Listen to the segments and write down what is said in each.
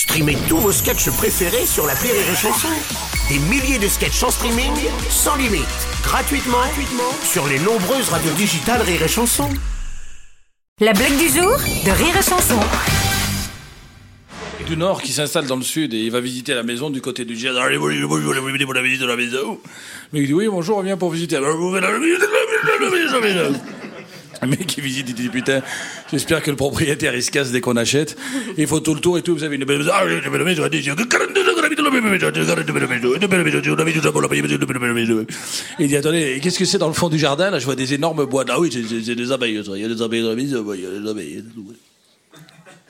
Streamez tous vos sketchs préférés sur la Rire et Chanson. Des milliers de sketchs en streaming, sans limite, gratuitement, gratuitement sur les nombreuses radios digitales Rire et Chanson. La blague du jour de Rire et Chanson. du Nord qui s'installe dans le Sud et il va visiter la maison du côté du maison Mais il dit oui, bonjour, on vient pour visiter. Le mec qui visite, il dit putain, j'espère que le propriétaire il se casse dès qu'on achète. Il faut tout le tour et tout. Vous avez une belle maison. Il dit 42 ans qu'on habite dans la même maison. 42 belle maison. Une belle maison. On a mis tout ça pour la payer. Une belle maison. Il dit attendez, qu'est-ce que c'est dans le fond du jardin? Là, je vois des énormes bois. Ah oui, c'est- des abeilles. Il y a des abeilles dans la maison. Il y a des abeilles.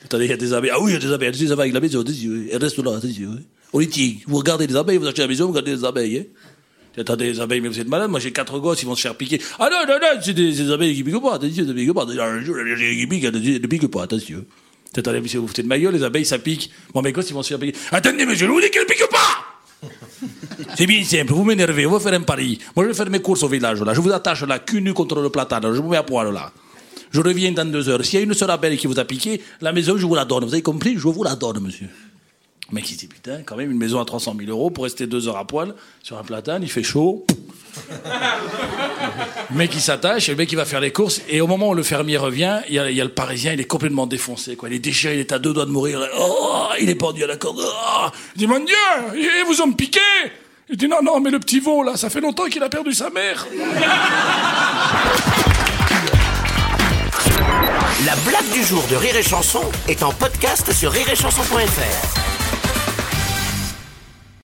Attendez, il y a des abeilles. Ah oui, il y a des abeilles. Des abeilles avec la maison. Elles restent là. On les tient. Vous regardez les abeilles, vous achetez la maison, vous regardez les abeilles. Hein. Attendez, les abeilles, mais vous êtes malade. Moi, j'ai quatre gosses, ils vont se faire piquer. Ah non, non, non, c'est des, des abeilles qui piquent pas. Attention, ne piquent pas. Un jour, les abeilles qui piquent, attention, ne piquent pas. Attention. Attendez, monsieur, vous foutez de ma gueule, les abeilles, ça pique. Bon, mes gosses, ils vont se faire piquer. Attendez, monsieur, je vous dis qu'elles ne piquent pas! C'est bien simple, vous m'énervez, on va faire un pari. Moi, je vais faire mes courses au village, là. Je vous attache là, cul nu contre le platane, je vous mets à poil, là. Je reviens dans deux heures. S'il y a une seule abeille qui vous a piqué, la maison, je vous la donne. Vous avez compris? Je vous la donne, monsieur. Le mec, il dit, putain, quand même, une maison à 300 000 euros pour rester deux heures à poil sur un platane, il fait chaud. Le mec, il s'attache, et le mec, il va faire les courses, et au moment où le fermier revient, il y a, le parisien, il est complètement défoncé, quoi. Il est déchiré, il est à deux doigts de mourir. Oh, il est pendu à la corde. Oh. Il dit, mon Dieu, ils vous ont piqué! Il dit, non, non, mais le petit veau, là, ça fait longtemps qu'il a perdu sa mère. La blague du jour de Rire et Chanson est en podcast sur rireetchanson.fr.